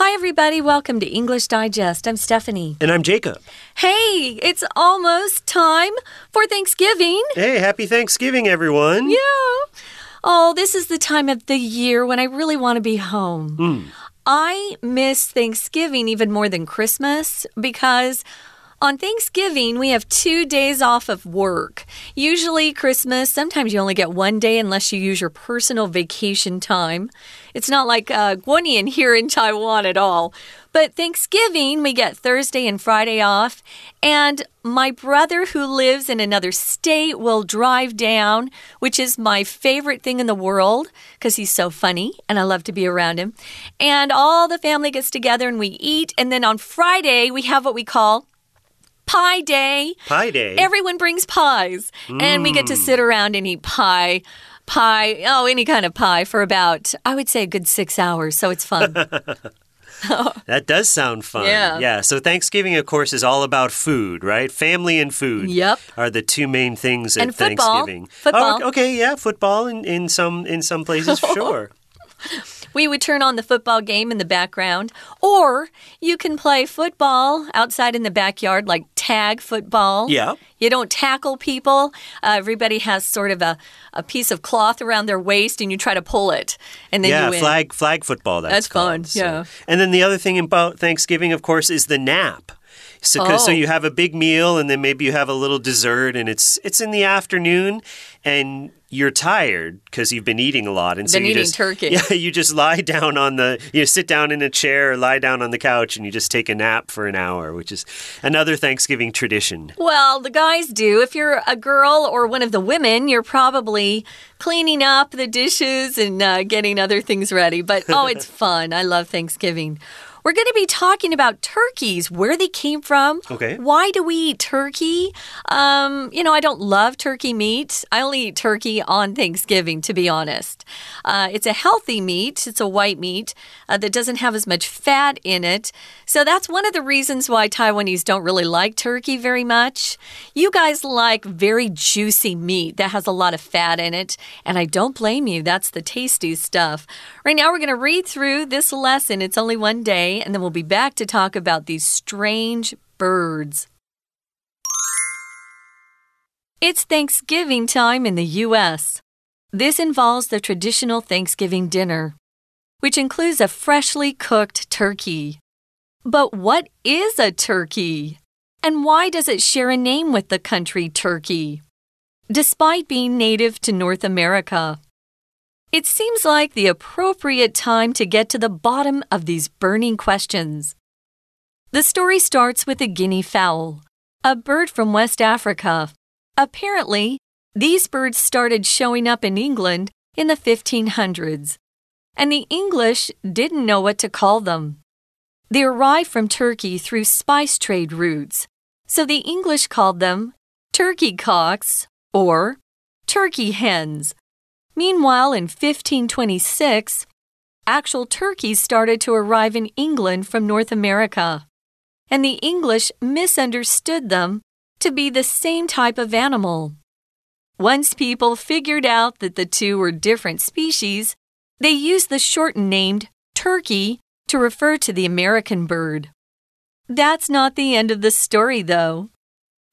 Hi, everybody. Welcome to English Digest. I'm Stephanie. And I'm Jacob. Hey, it's almost time for Thanksgiving. Hey, happy Thanksgiving, everyone. Yeah. Oh, this is the time of the year when I really want to be home. Mm. I miss Thanksgiving even more than Christmas because on Thanksgiving, we have two days off of work. Usually, Christmas, sometimes you only get one day unless you use your personal vacation time. It's not like uh, Guanyin here in Taiwan at all. But Thanksgiving, we get Thursday and Friday off. And my brother, who lives in another state, will drive down, which is my favorite thing in the world because he's so funny and I love to be around him. And all the family gets together and we eat. And then on Friday, we have what we call Pie Day. Pie Day. Everyone brings pies, mm. and we get to sit around and eat pie. Pie, oh, any kind of pie for about, I would say, a good six hours. So it's fun. that does sound fun. Yeah. Yeah. So Thanksgiving, of course, is all about food, right? Family and food. Yep. Are the two main things at and football. Thanksgiving. Football. Oh, okay. Yeah. Football in, in some in some places, sure. We would turn on the football game in the background, or you can play football outside in the backyard, like tag football. Yeah. You don't tackle people. Uh, everybody has sort of a, a piece of cloth around their waist, and you try to pull it, and then yeah, you win. flag flag football. That's, that's fun. So. Yeah. And then the other thing about Thanksgiving, of course, is the nap. So, oh. so you have a big meal and then maybe you have a little dessert and it's it's in the afternoon and you're tired because you've been eating a lot and been you eating just turkey. yeah you just lie down on the you know, sit down in a chair or lie down on the couch and you just take a nap for an hour which is another Thanksgiving tradition. Well, the guys do. If you're a girl or one of the women, you're probably cleaning up the dishes and uh, getting other things ready. But oh, it's fun. I love Thanksgiving. We're going to be talking about turkeys, where they came from. Okay. Why do we eat turkey? Um, you know, I don't love turkey meat. I only eat turkey on Thanksgiving, to be honest. Uh, it's a healthy meat, it's a white meat uh, that doesn't have as much fat in it. So that's one of the reasons why Taiwanese don't really like turkey very much. You guys like very juicy meat that has a lot of fat in it, and I don't blame you. That's the tasty stuff. Right now, we're going to read through this lesson. It's only one day and then we'll be back to talk about these strange birds. It's Thanksgiving time in the U.S. This involves the traditional Thanksgiving dinner, which includes a freshly cooked turkey. But what is a turkey? And why does it share a name with the country Turkey? Despite being native to North America, it seems like the appropriate time to get to the bottom of these burning questions. The story starts with a guinea fowl, a bird from West Africa. Apparently, these birds started showing up in England in the 1500s, and the English didn't know what to call them. They arrived from Turkey through spice trade routes, so the English called them turkey cocks or turkey hens. Meanwhile, in 1526, actual turkeys started to arrive in England from North America, and the English misunderstood them to be the same type of animal. Once people figured out that the two were different species, they used the shortened name turkey to refer to the American bird. That's not the end of the story, though.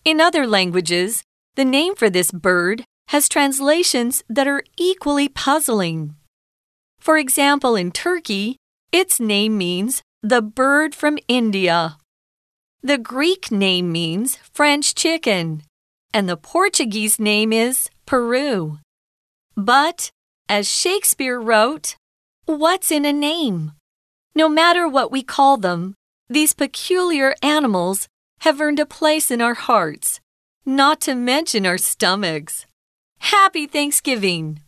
In other languages, the name for this bird has translations that are equally puzzling. For example, in Turkey, its name means the bird from India. The Greek name means French chicken, and the Portuguese name is Peru. But, as Shakespeare wrote, what's in a name? No matter what we call them, these peculiar animals have earned a place in our hearts, not to mention our stomachs. Happy Thanksgiving!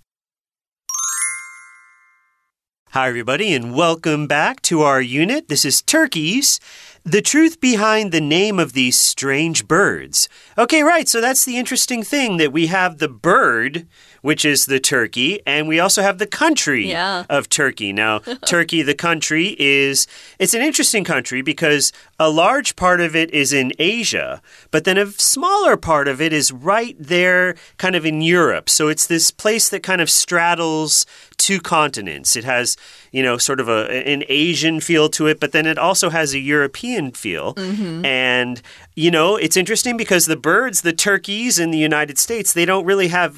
Hi, everybody, and welcome back to our unit. This is Turkeys. The truth behind the name of these strange birds. Okay, right. So that's the interesting thing that we have the bird, which is the turkey, and we also have the country yeah. of Turkey. Now, Turkey, the country, is it's an interesting country because a large part of it is in Asia, but then a smaller part of it is right there, kind of in Europe. So it's this place that kind of straddles two continents. It has you know, sort of a an Asian feel to it, but then it also has a European feel. Mm -hmm. And you know, it's interesting because the birds, the turkeys in the United States, they don't really have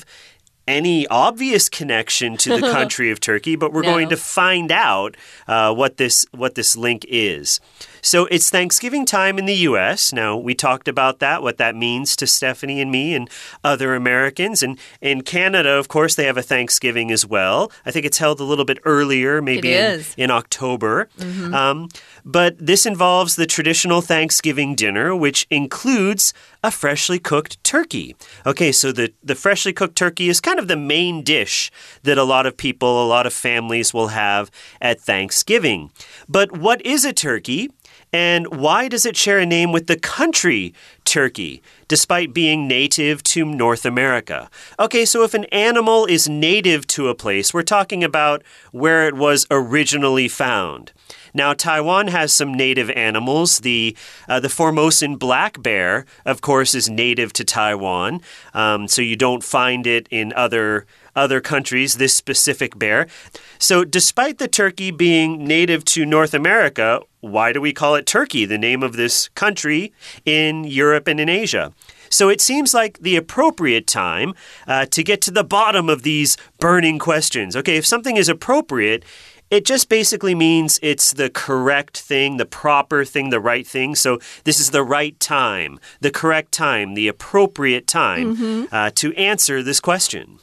any obvious connection to the country of Turkey, but we're no. going to find out uh, what this what this link is. So it's Thanksgiving time in the U.S. Now, we talked about that, what that means to Stephanie and me and other Americans. And in Canada, of course, they have a Thanksgiving as well. I think it's held a little bit earlier, maybe in, in, October. Mm -hmm. um, but this involves the traditional Thanksgiving dinner, which includes a freshly cooked turkey. Okay, so the, the freshly cooked turkey is kind of the main dish that a lot of people, a lot of families will have at Thanksgiving. But what is a turkey? And why does it share a name with the country Turkey, despite being native to North America? Okay, so if an animal is native to a place, we're talking about where it was originally found. Now, Taiwan has some native animals. The uh, the Formosan black bear, of course, is native to Taiwan, um, so you don't find it in other other countries, this specific bear. So, despite the turkey being native to North America, why do we call it Turkey, the name of this country in Europe and in Asia? So it seems like the appropriate time uh, to get to the bottom of these burning questions. Okay, if something is appropriate, it just basically means it's the correct thing, the proper thing, the right thing. So this is the right time, the correct time, the appropriate time mm -hmm. uh, to answer this question.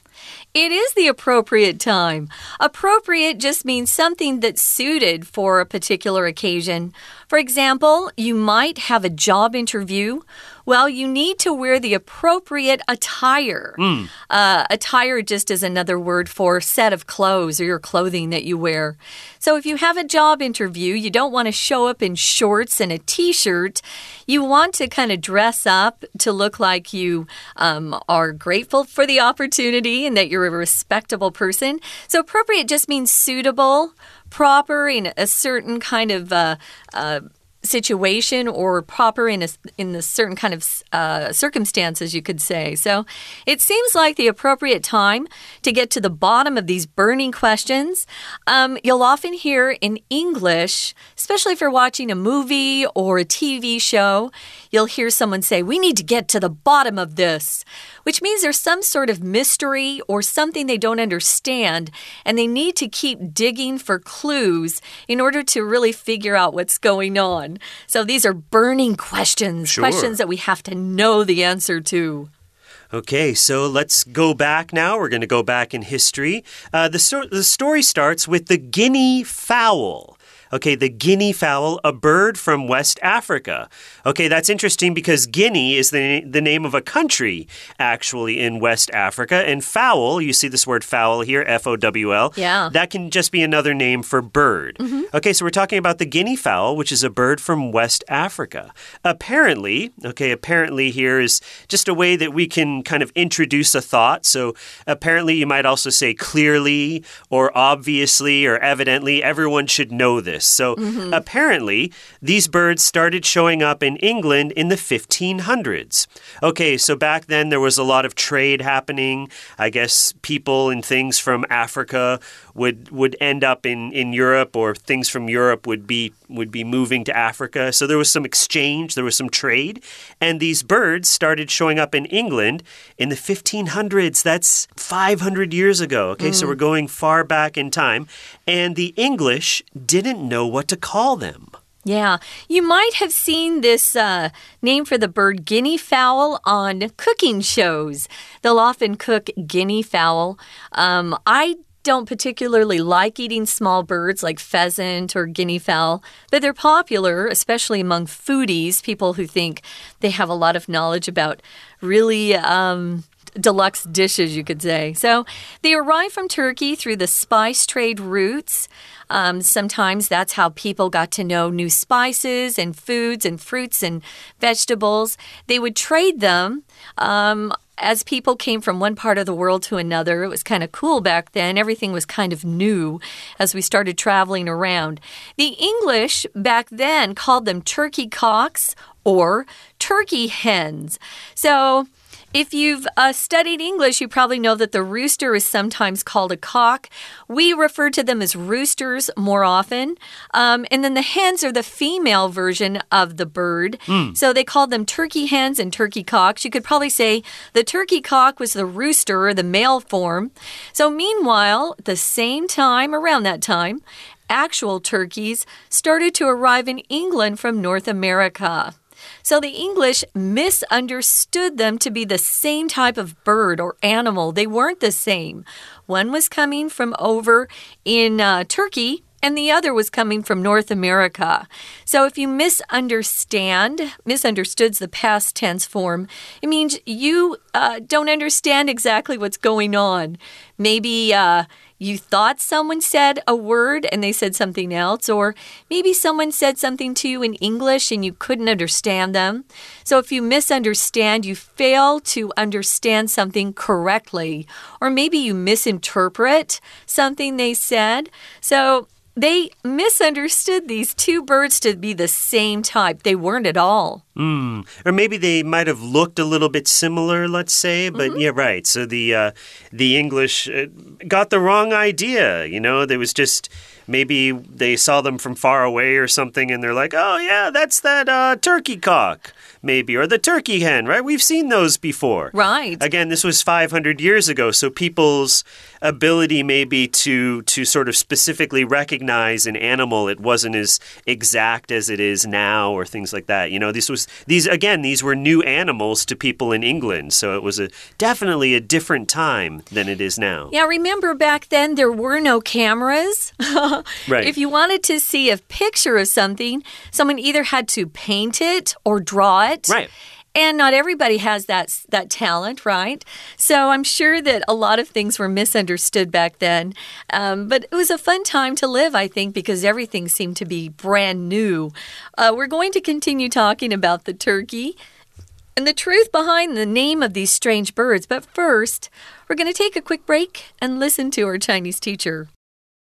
It is the appropriate time. Appropriate just means something that's suited for a particular occasion. For example, you might have a job interview well, you need to wear the appropriate attire. Mm. Uh, attire just is another word for set of clothes or your clothing that you wear. So if you have a job interview, you don't want to show up in shorts and a t shirt. You want to kind of dress up to look like you um, are grateful for the opportunity and that you're a respectable person. So appropriate just means suitable proper in a certain kind of uh, uh, situation or proper in a in a certain kind of uh, circumstances, you could say. So it seems like the appropriate time to get to the bottom of these burning questions. Um, you'll often hear in English, especially if you're watching a movie or a TV show, you'll hear someone say, "We need to get to the bottom of this." Which means there's some sort of mystery or something they don't understand, and they need to keep digging for clues in order to really figure out what's going on. So these are burning questions, sure. questions that we have to know the answer to. Okay, so let's go back now. We're going to go back in history. Uh, the, sto the story starts with the guinea fowl. Okay, the guinea fowl, a bird from West Africa. Okay, that's interesting because Guinea is the, the name of a country actually in West Africa. And fowl, you see this word fowl here, F O W L. Yeah. That can just be another name for bird. Mm -hmm. Okay, so we're talking about the guinea fowl, which is a bird from West Africa. Apparently, okay, apparently here is just a way that we can kind of introduce a thought. So apparently, you might also say clearly or obviously or evidently. Everyone should know this. So mm -hmm. apparently, these birds started showing up in England in the 1500s. Okay, so back then there was a lot of trade happening. I guess people and things from Africa would would end up in in Europe or things from Europe would be would be moving to Africa. So there was some exchange, there was some trade, and these birds started showing up in England in the 1500s. That's 500 years ago. Okay, mm. so we're going far back in time, and the English didn't know what to call them. Yeah, you might have seen this uh, name for the bird guinea fowl on cooking shows. They'll often cook guinea fowl. Um, I don't particularly like eating small birds like pheasant or guinea fowl, but they're popular, especially among foodies, people who think they have a lot of knowledge about really. Um, deluxe dishes, you could say. So they arrive from Turkey through the spice trade routes. Um, sometimes that's how people got to know new spices and foods and fruits and vegetables. They would trade them um, as people came from one part of the world to another, it was kind of cool back then. Everything was kind of new as we started traveling around. The English back then called them turkey cocks or turkey hens. So, If you've uh, studied English, you probably know that the rooster is sometimes called a cock. We refer to them as roosters more often. Um, and then the hens are the female version of the bird. Mm. So they called them turkey hens and turkey cocks. You could probably say the turkey cock was the rooster, or the male form. So meanwhile, at the same time, around that time, actual turkeys started to arrive in England from North America. So the English misunderstood them to be the same type of bird or animal. They weren't the same. One was coming from over in uh, Turkey, and the other was coming from North America. So if you misunderstand, misunderstood's the past tense form, it means you uh, don't understand exactly what's going on. Maybe uh, you thought someone said a word and they said something else, or maybe someone said something to you in English and you couldn't understand them. So if you misunderstand, you fail to understand something correctly, or maybe you misinterpret something they said. So they misunderstood these two birds to be the same type. They weren't at all. Mm. Or maybe they might have looked a little bit similar, let's say, but Mm -hmm. yeah, right. So the uh, the English uh, got the wrong idea. You know, there was just maybe they saw them from far away or something, and they're like, "Oh yeah, that's that uh, turkey cock." maybe, or the turkey hen, right? We've seen those before. Right. Again, this was 500 years ago, so people's ability maybe to to sort of specifically recognize an animal it wasn't as exact as it is now or things like that. You know this was these again these were new animals to people in england so it was a definitely a different time than it is now. Yeah remember back then there were no cameras? Right. If you wanted to see a picture of something someone either had to paint it or draw it. Right and not everybody has that that talent, right? So I'm sure that a lot of things were misunderstood back then. Um, but it was a fun time to live, I think, because everything seemed to be brand new. Uh, we're going to continue talking about the turkey and the truth behind the name of these strange birds. But first, we're going to take a quick break and listen to our Chinese teacher.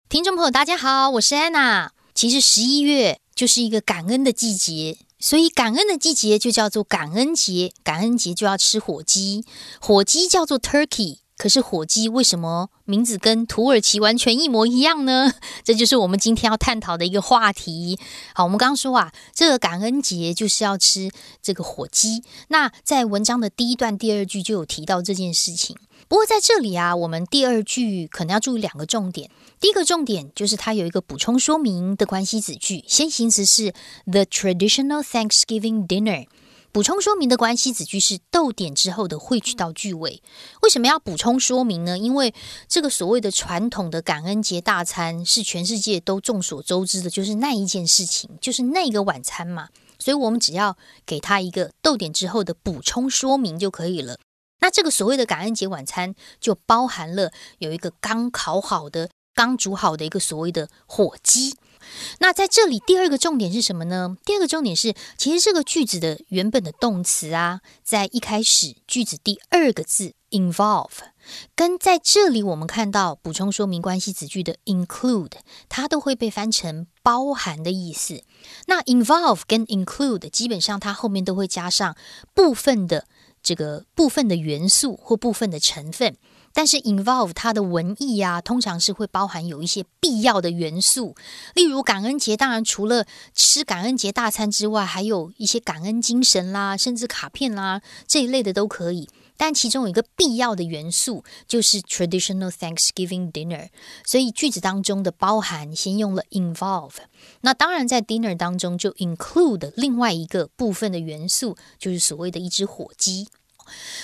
听众朋友，大家好，我是安娜。其实十一月就是一个感恩的季节， 所以感恩的季节就叫做感恩节，感恩节就要吃火鸡，火鸡叫做 turkey。可是火鸡为什么名字跟土耳其完全一模一样呢？这就是我们今天要探讨的一个话题。好，我们刚刚说啊，这个感恩节就是要吃这个火鸡。那在文章的第一段第二句就有提到这件事情。不过在这里啊，我们第二句可能要注意两个重点。第一个重点就是它有一个补充说明的关系子句，先行词是 the traditional Thanksgiving dinner。补充说明的关系子句是逗点之后的汇聚到句尾。为什么要补充说明呢？因为这个所谓的传统的感恩节大餐是全世界都众所周知的，就是那一件事情，就是那个晚餐嘛。所以我们只要给它一个逗点之后的补充说明就可以了。那这个所谓的感恩节晚餐就包含了有一个刚烤好的、刚煮好的一个所谓的火鸡。那在这里，第二个重点是什么呢？第二个重点是，其实这个句子的原本的动词啊，在一开始句子第二个字 involve，跟在这里我们看到补充说明关系子句的 include，它都会被翻成包含的意思。那 involve 跟 include 基本上它后面都会加上部分的这个部分的元素或部分的成分。但是 involve 它的文艺啊，通常是会包含有一些必要的元素，例如感恩节，当然除了吃感恩节大餐之外，还有一些感恩精神啦，甚至卡片啦这一类的都可以。但其中有一个必要的元素就是 traditional Thanksgiving dinner，所以句子当中的包含先用了 involve。那当然在 dinner 当中就 include 另外一个部分的元素，就是所谓的一只火鸡。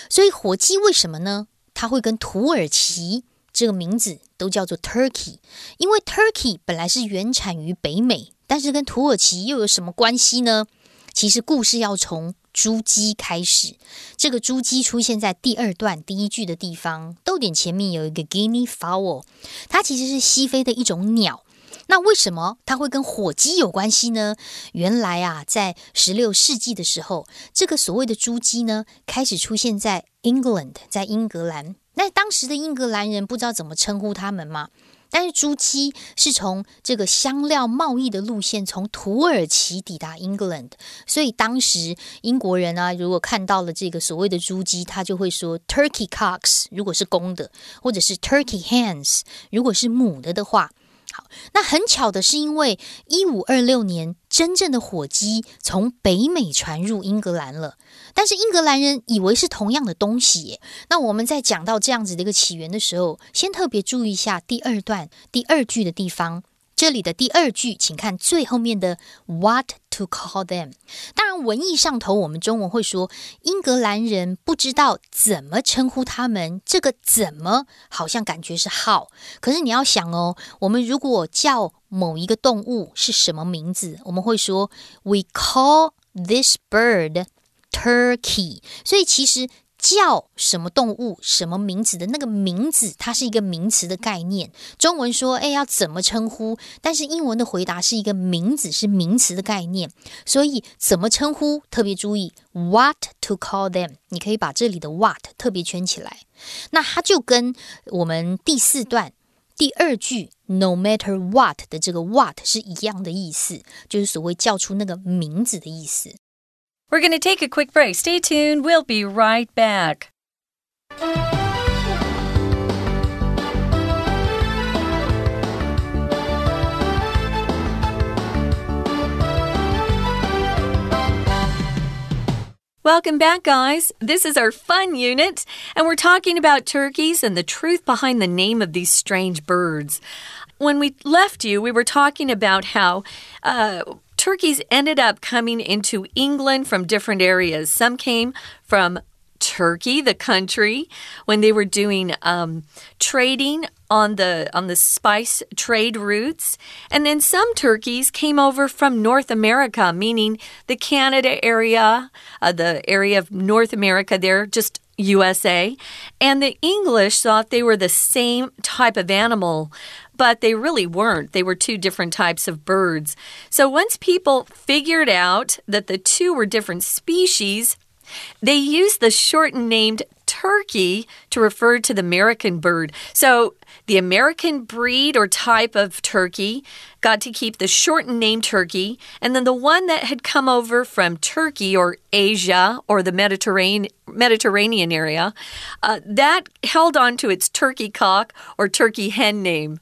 所以火鸡为什么呢？它会跟土耳其这个名字都叫做 Turkey，因为 Turkey 本来是原产于北美，但是跟土耳其又有什么关系呢？其实故事要从珠鸡开始。这个珠鸡出现在第二段第一句的地方，逗点前面有一个 Guinea fowl，它其实是西非的一种鸟。那为什么它会跟火鸡有关系呢？原来啊，在十六世纪的时候，这个所谓的猪鸡呢，开始出现在 England，在英格兰。那当时的英格兰人不知道怎么称呼他们吗？但是猪鸡是从这个香料贸易的路线从土耳其抵达 England，所以当时英国人啊，如果看到了这个所谓的猪鸡，他就会说 turkey cocks，如果是公的，或者是 turkey hens，如果是母的的话。好，那很巧的是，因为一五二六年真正的火鸡从北美传入英格兰了，但是英格兰人以为是同样的东西。那我们在讲到这样子的一个起源的时候，先特别注意一下第二段第二句的地方。这里的第二句，请看最后面的 "What to call them"。当然，文艺上头，我们中文会说英格兰人不知道怎么称呼他们。这个怎么好像感觉是 how，可是你要想哦，我们如果叫某一个动物是什么名字，我们会说 "We call this bird turkey"。所以其实。叫什么动物、什么名字的那个名字，它是一个名词的概念。中文说，哎，要怎么称呼？但是英文的回答是一个名字，是名词的概念。所以怎么称呼？特别注意，what to call them？你可以把这里的 what 特别圈起来。那它就跟我们第四段第二句 no matter what 的这个 what 是一样的意思，就是所谓叫出那个名字的意思。We're going to take a quick break. Stay tuned. We'll be right back. Welcome back, guys. This is our fun unit, and we're talking about turkeys and the truth behind the name of these strange birds. When we left you, we were talking about how uh, turkeys ended up coming into England from different areas. Some came from Turkey, the country, when they were doing um, trading on the on the spice trade routes, and then some turkeys came over from North America, meaning the Canada area, uh, the area of North America. There, just USA, and the English thought they were the same type of animal but they really weren't. They were two different types of birds. So once people figured out that the two were different species, they used the shortened named turkey to refer to the American bird. So the American breed or type of turkey got to keep the shortened name turkey, and then the one that had come over from Turkey or Asia or the Mediterranean Mediterranean area, uh, that held on to its turkey cock or turkey hen name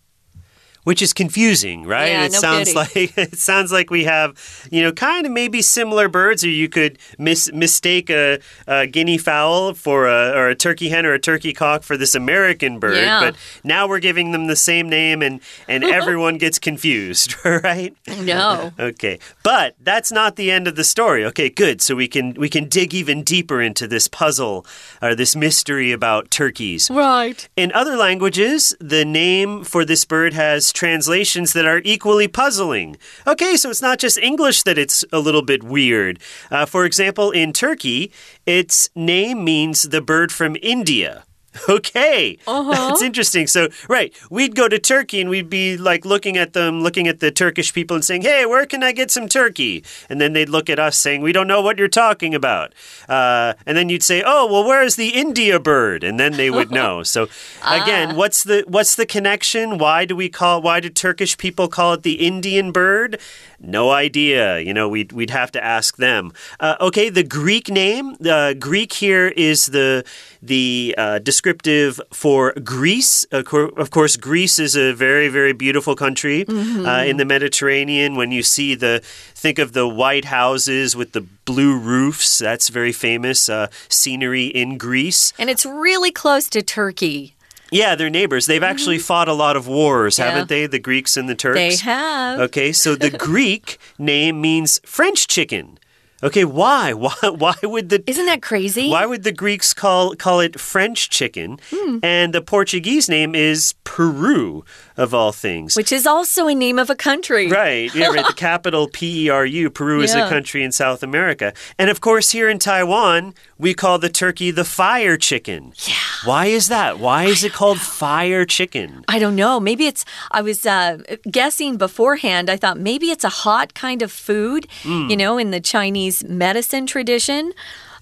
which is confusing, right? Yeah, it no sounds like it sounds like we have, you know, kind of maybe similar birds, or you could mis mistake a, a, guinea fowl for a or a turkey hen or a turkey cock for this American bird. Yeah. But now we're giving them the same name, and and everyone gets confused, right? No. okay, but that's not the end of the story. Okay, good. So we can we can dig even deeper into this puzzle or this mystery about turkeys. Right. In other languages, the name for this bird has translations that are equally puzzling. Okay, so it's not just English that it's a little bit weird. Uh, for example, in Turkey, its name means the bird from India. Okay. Uh -huh. That's interesting. So, right, we'd go to Turkey and we'd be like looking at them, looking at the Turkish people and saying, hey, where can I get some turkey? And then they'd look at us saying, we don't know what you're talking about. Uh, and then you'd say, oh, well, where's the India bird? And then they would know. so, again, Ah. what's the what's the connection? Why do we call why do Turkish people call it the Indian bird? No idea. You know, we'd, we'd have to ask them. Uh, okay, the Greek name. The Greek here is the the uh, descriptive for Greece. Of, cour of, course, Greece is a very very beautiful country uh, in the Mediterranean. When you see the think of the white houses with the blue roofs, that's very famous uh, scenery in Greece. And it's really close to Turkey. Yeah, they're neighbors. They've actually fought a lot of wars, Yeah. haven't they? The Greeks and the Turks. They have. Okay, so the Greek name means French chicken. Okay, why? Why why would the Isn't that crazy? why would the Greeks call call it French chicken? Hmm. And the Portuguese name is Peru of all things. Which is also a name of a country. Right, yeah, right. The capital P E R U. Peru is a country in South America. And of course, here in Taiwan, we call the turkey the fire chicken. Yeah. Why is that? Why is it called fire chicken? I don't know. Maybe it's, I was uh, guessing beforehand. I thought maybe it's a hot kind of food, Hmm. you know, in the Chinese medicine tradition.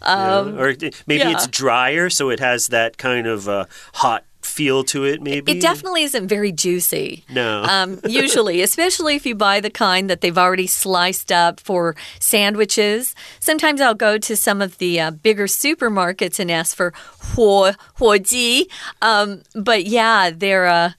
Um, or maybe yeah. it's drier, so it has that kind of uh, hot feel to it, maybe? It definitely isn't very juicy. No. um, usually, especially if you buy the kind that they've already sliced up for sandwiches. Sometimes I'll go to some of the uh, bigger supermarkets and ask for huo, huo ji. Um, but yeah, they're, uh,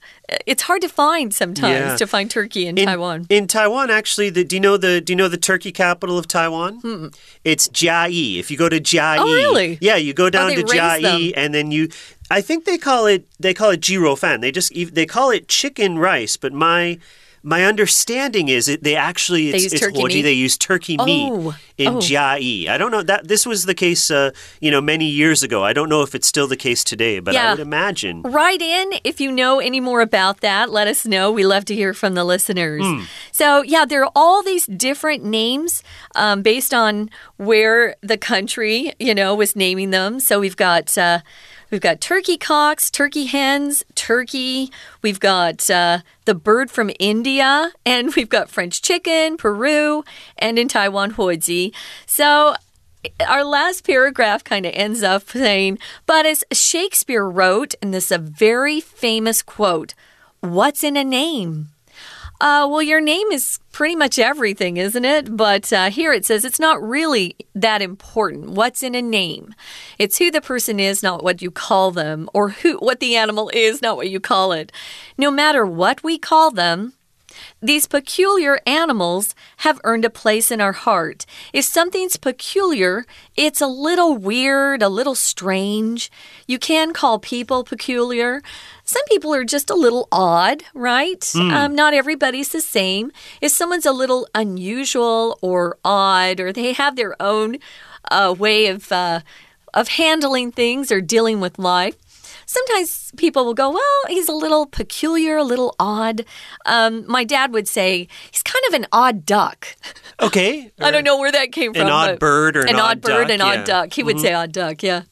it's hard to find sometimes Yeah. to find turkey in, in Taiwan. In Taiwan, actually, the, do you know the do you know the turkey capital of Taiwan? Hmm. It's Jiayi. If you go to Jiayi, Oh, really? Yeah, you go oh, down they to Jiayi, and then you. I think they call it they call it jirou fan. They just they call it chicken rice, but my. My understanding is it they actually They it's, use it's turkey meat? they use turkey meat Oh, in oh. Jiayi. I don't know that this was the case uh, you know many years ago. I don't know if it's still the case today, but I would imagine. Write in if you know any more about that. Let us know. We love to hear from the listeners. So, yeah, there are all these different names um, based on where the country, you know, was naming them. So we've got. Uh, We've got turkey cocks, turkey hens, turkey. We've got uh, the bird from India, and we've got French chicken, Peru, and in Taiwan, huoji. So our last paragraph kind of ends up saying, but as Shakespeare wrote, and this is a very famous quote, what's in a name? Uh, well, your name is pretty much everything, isn't it? But uh, here it says it's not really that important. What's in a name? It's who the person is, not what you call them, or who what the animal is, not what you call it. No matter what we call them, these peculiar animals have earned a place in our heart. If something's peculiar, it's a little weird, a little strange. You can call people peculiar. Some people are just a little odd, right? Um, not everybody's the same. If someone's a little unusual or odd, or they have their own uh, way of uh, of handling things or dealing with life, sometimes people will go, Well, he's a little peculiar, a little odd. Um, my dad would say, He's kind of an odd duck. Okay, I don't know where that came from. An odd bird or an an odd odd bird, duck, an odd yeah. Mm-hmm. duck. He would say odd duck, yeah.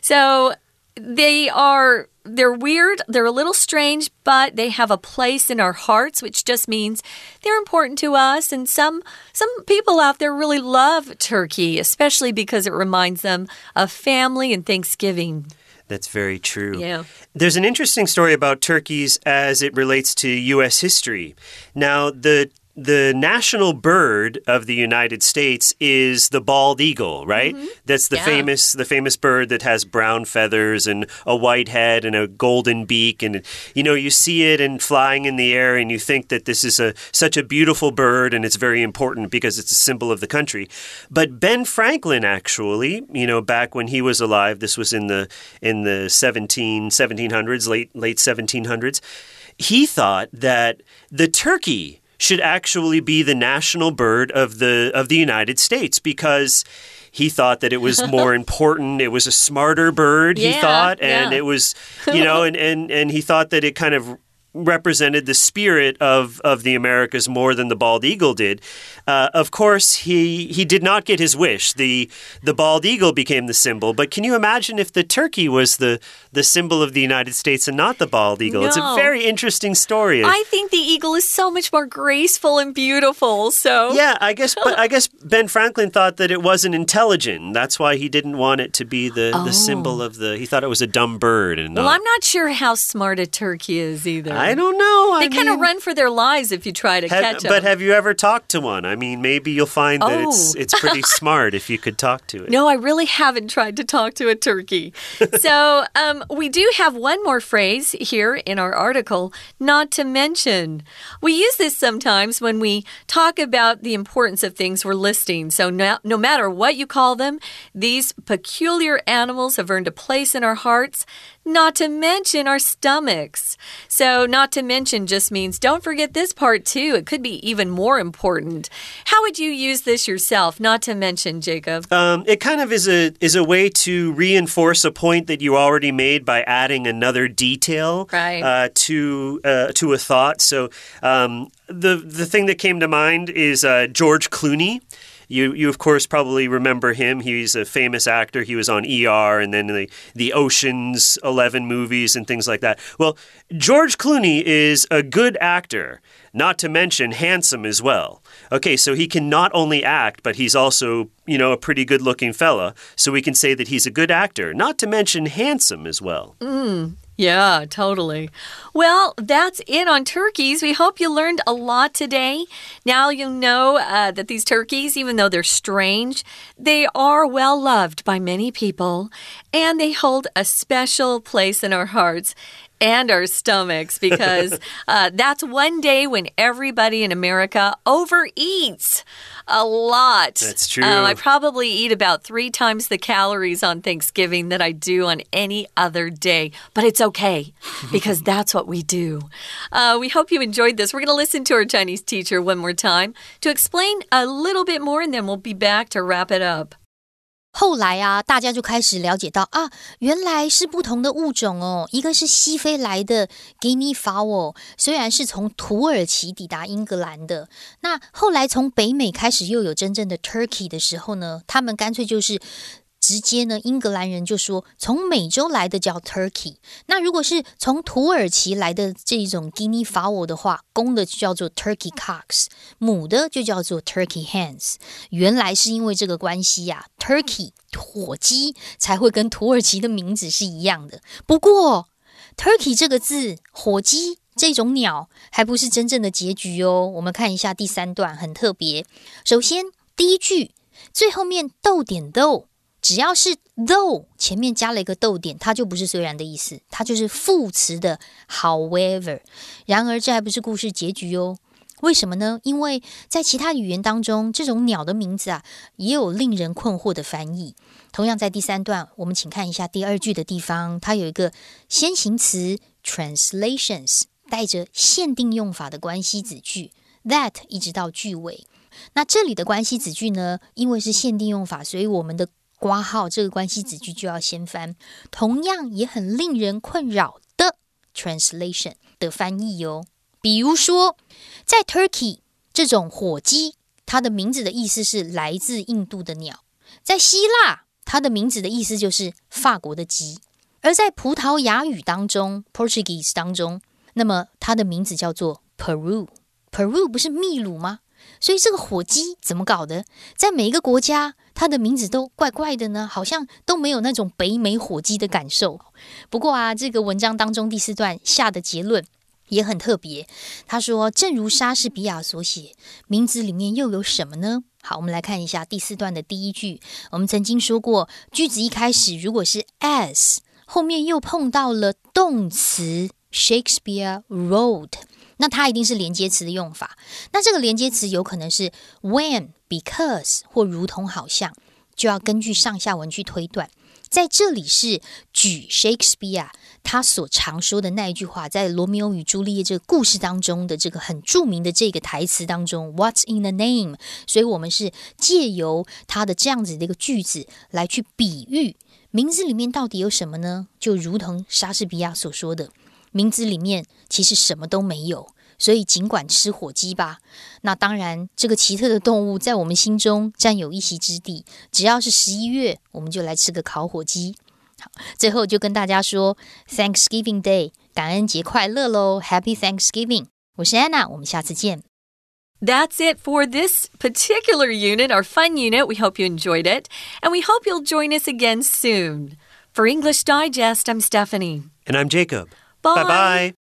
So they are they're weird, they're a little strange, but they have a place in our hearts, which just means they're important to us. And some some people out there really love turkey, especially because it reminds them of family and Thanksgiving. That's very true. Yeah. There's an interesting story about turkeys as it relates to U.S. history. Now, the the national bird of the United States is the bald eagle, right? Mm-hmm. That's the. Yeah. famous the famous bird that has brown feathers and a white head and a golden beak and you know you see it and flying in the air and you think that this is a such a beautiful bird and it's very important because it's a symbol of the country. But Ben Franklin actually, you know, back when he was alive, this was in the in the 17 1700s, late late 1700s, he thought that the turkey should actually be the national bird of the of the United States because he thought that it was more important. It was a smarter bird, he thought, and yeah. it was, you know, and, and and he thought that it kind of represented the spirit of of the Americas more than the bald eagle did. Uh, of course, he he did not get his wish. the The bald eagle became the symbol. But can you imagine if the turkey was the the symbol of the United States and not the bald eagle? It's a very interesting story. I think the eagle is so much more graceful and beautiful. So Yeah, I guess, but I guess Ben Franklin thought that it wasn't intelligent. That's why he didn't want it to be the, the symbol of the. He thought it was a dumb bird, and Oh. Well, not- I'm not sure how smart a turkey is either. I don't know. They kind of run for their lives if you try to have- catch them. but have you ever talked to one? I mean, maybe you'll find that it's Oh. it's pretty smart if you could talk to it. no, I really haven't tried to talk to a turkey. so um, we do have one more phrase here in our article, not to mention. We use this sometimes when we talk about the importance of things we're listing. So no, no matter what you call them, these peculiar animals have earned a place in our hearts. Not to mention our stomachs. So, not to mention just means don't forget this part too. It could be even more important. How would you use this yourself? Not to mention, Jacob. Um, it kind of is a is a way to reinforce a point that you already made by adding another detail Right. uh, to uh, to a thought. So um, the the thing that came to mind is uh, George Clooney. You, you of course probably remember him. He's a famous actor. He was on ER and then the the Ocean's Eleven movies and things like that. Well, George Clooney is a good actor. not to mention handsome as well. Okay, so he can not only act, but he's also, you know, a pretty good looking fella. So we can say that he's a good actor, not to mention handsome as well. Mm. Yeah, totally. Well, that's it on turkeys. We hope you learned a lot today. Now you know uh, that these turkeys, even though they're strange, they are well loved by many people and they hold a special place in our hearts and our stomachs because uh, that's one day when everybody in America overeats a lot. That's true. Um, I probably eat about three times the calories on Thanksgiving that I do on any other day, but it's okay because that's what we do. Uh, we hope you enjoyed this. We're going to listen to our Chinese teacher one more time to explain a little bit more, and then we'll be back to wrap it up. 后来啊，大家就开始了解到啊，原来是不同的物种哦。一个是西非来的 Guinea fowl，虽然是从土耳其抵达英格兰的，那后来从北美开始又有真正的 Turkey 的时候呢，他们干脆就是。 直接呢，英格兰人就说从美洲来的叫 Turkey。那如果是从土耳其来的这种 Guinea fowl 的话，公的就叫做 Turkey cocks，母的就叫做 Turkey hens。原来是因为这个关系呀，Turkey 火鸡才会跟土耳其的名字是一样的。不过，Turkey 这个字，火鸡这种鸟还不是真正的结局哦。我们看一下第三段，很特别。首先第一句最后面逗点逗。只要是 though 前面加了一个逗点，它就不是虽然的意思，它就是副词的 however。然而，这还不是故事结局哦。为什么呢？因为在其他语言当中，这种鸟的名字啊，也有令人困惑的翻译。同样，在第三段，我们请看一下第二句的地方，它有一个先行词 translations，带着限定用法的关系子句 that 一直到句尾。那这里的关系子句呢，因为是限定用法，所以我们的挂号这个关系子句就要先翻，同样也很令人困扰的 translation 的翻译哦。比如说，在 Turkey 这种火鸡，它的名字的意思是来自印度的鸟；在希腊，它的名字的意思就是法国的鸡；而在葡萄牙语当中 （Portuguese） 当中，那么它的名字叫做 Peru。Peru 不是秘鲁吗？所以这个火鸡怎么搞的？在每一个国家。它的名字都怪怪的呢，好像都没有那种北美火鸡的感受。不过啊，这个文章当中第四段下的结论也很特别。他说：“正如莎士比亚所写，名字里面又有什么呢？”好，我们来看一下第四段的第一句。我们曾经说过，句子一开始如果是 as，后面又碰到了动词 Shakespeare wrote，那它一定是连接词的用法。那这个连接词有可能是 when。Because 或如同好像，就要根据上下文去推断。在这里是举 Shakespeare 他所常说的那一句话，在罗密欧与朱丽叶这个故事当中的这个很著名的这个台词当中，What's in the name？所以我们是借由他的这样子的一个句子来去比喻名字里面到底有什么呢？就如同莎士比亚所说的，名字里面其实什么都没有。所以尽管吃火鸡吧，那当然，这个奇特的动物在我们心中占有一席之地。只要是十一月，我们就来吃个烤火鸡。好，最后就跟大家说，Thanksgiving Day，感恩节快乐喽！Happy Thanksgiving！我是 Anna，我们下次见。That's it for this particular unit, our fun unit. We hope you enjoyed it, and we hope you'll join us again soon. For English Digest, I'm Stephanie. And I'm Jacob. Bye bye.